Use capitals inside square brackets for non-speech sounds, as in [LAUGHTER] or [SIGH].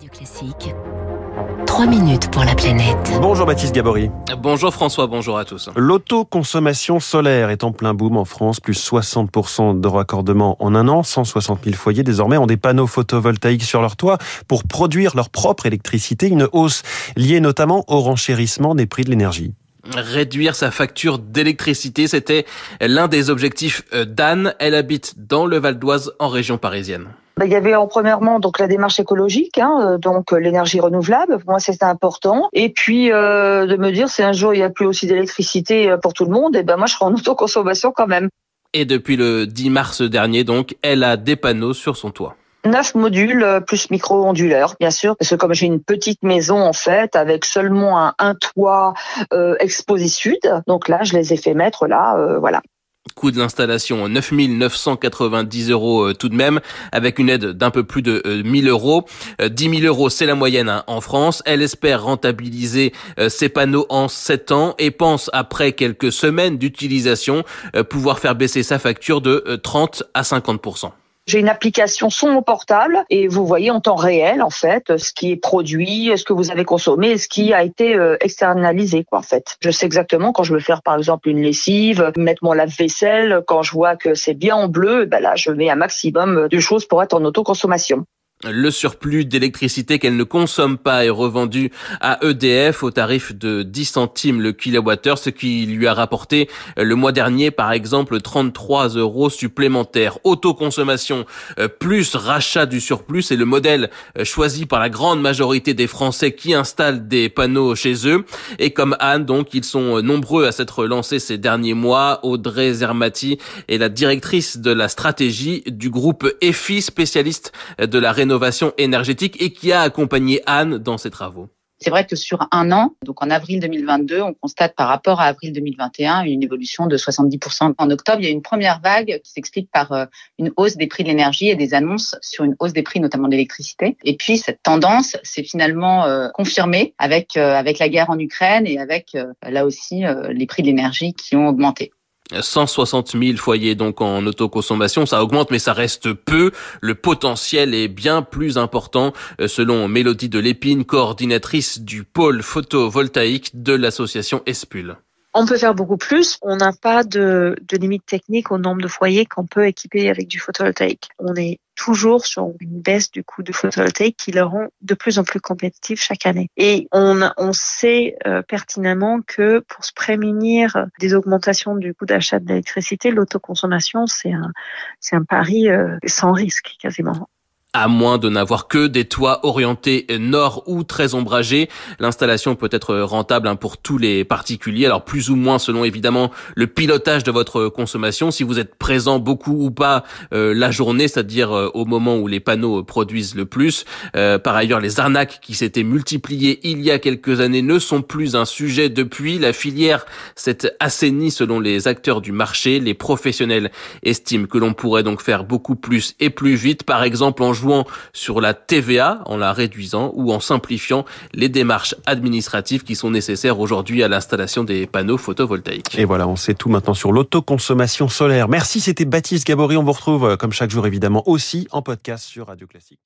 Radio Classique. 3 minutes pour la planète. Bonjour Baptiste Gabory. Bonjour François, bonjour à tous. L'autoconsommation solaire est en plein boom en France, plus 60% de raccordement en un an. 160 000 foyers désormais ont des panneaux photovoltaïques sur leur toit pour produire leur propre électricité. Une hausse liée notamment au renchérissement des prix de l'énergie. Réduire sa facture d'électricité, c'était l'un des objectifs d'Anne. Elle habite dans le Val d'Oise en région parisienne. Bah, il y avait en premièrement donc la démarche écologique, hein, euh, donc euh, l'énergie renouvelable. Pour moi, c'était important. Et puis euh, de me dire, si un jour il n'y a plus aussi d'électricité pour tout le monde, et eh ben moi je serai en [LAUGHS] autoconsommation quand même. Et depuis le 10 mars dernier, donc, elle a des panneaux sur son toit. Neuf modules plus micro-onduleurs, bien sûr, parce que comme j'ai une petite maison en fait, avec seulement un, toit euh, exposé sud, donc là je les ai fait mettre là, euh, voilà. Coût de l'installation 9 990 euros euh, tout de même, avec une aide d'un peu plus de 1000 euh, euros. 10 euh, 000 euros, c'est la moyenne hein, en France. Elle espère rentabiliser ses panneaux en 7 ans et pense, après quelques semaines d'utilisation, pouvoir faire baisser sa facture de 30 à 50 j'ai une application sur mon portable et vous voyez en temps réel en fait ce qui est produit, ce que vous avez consommé, ce qui a été euh, externalisé quoi en fait. Je sais exactement quand je veux faire par exemple une lessive, mettre mon lave-vaisselle, quand je vois que c'est bien en bleu, ben là je mets un maximum de choses pour être en autoconsommation. Le surplus d'électricité qu'elle ne consomme pas est revendu à EDF au tarif de 10 centimes le kilowattheure, ce qui lui a rapporté euh, le mois dernier, par exemple, 33 euros supplémentaires. Autoconsommation euh, plus rachat du surplus, c'est le modèle euh, choisi par la grande majorité des Français qui installent des panneaux chez eux. Et comme Anne, donc, ils sont nombreux à s'être lancés ces derniers mois. Audrey Zermati est la directrice de la stratégie du groupe EFI, spécialiste de la rénovation énergétique et qui a accompagné Anne dans ses travaux. C'est vrai que sur un an, donc en avril 2022, on constate par rapport à avril 2021 une évolution de 70%. En octobre, il y a une première vague qui s'explique par euh, une hausse des prix de l'énergie et des annonces sur une hausse des prix notamment d'électricité. Et puis cette tendance s'est finalement euh, confirmée avec euh, avec la guerre en Ukraine et avec là aussi les prix de l'énergie qui ont augmenté. 160 000 foyers donc en autoconsommation, ça augmente mais ça reste peu. Le potentiel est bien plus important euh, selon Mélodie de Lépine, coordinatrice du pôle photovoltaïque de l'association Espul. On peut faire beaucoup plus. On n'a pas de, de, limite technique au nombre de foyers qu'on peut équiper avec du photovoltaïque. On est toujours sur une baisse du coût du photovoltaïque qui le rend de plus en plus compétitif chaque année. Et on, on sait euh, pertinemment que pour se prémunir des augmentations du coût d'achat de l'électricité, l'autoconsommation, c'est un, un pari euh, sans risque quasiment. À moins de n'avoir que des toits orientés nord ou très ombragés, l'installation peut être rentable hein, pour tous les particuliers. Alors plus ou moins selon évidemment le pilotage de votre consommation. Si vous êtes présent beaucoup ou pas euh, la journée, c'est-à-dire euh, au moment où les panneaux produisent le plus. Euh, par ailleurs, les arnaques qui s'étaient multipliées il y a quelques années ne sont plus un sujet depuis. La filière s'est assainie selon les acteurs du marché. Les professionnels estiment que l'on pourrait donc faire beaucoup plus et plus vite. Par exemple en jouant sur la TVA en la réduisant ou en simplifiant les démarches administratives qui sont nécessaires aujourd'hui à l'installation des panneaux photovoltaïques. Et voilà, on sait tout maintenant sur l'autoconsommation solaire. Merci, c'était Baptiste Gabory. On vous retrouve euh, comme chaque jour évidemment aussi en podcast sur Radio Classique.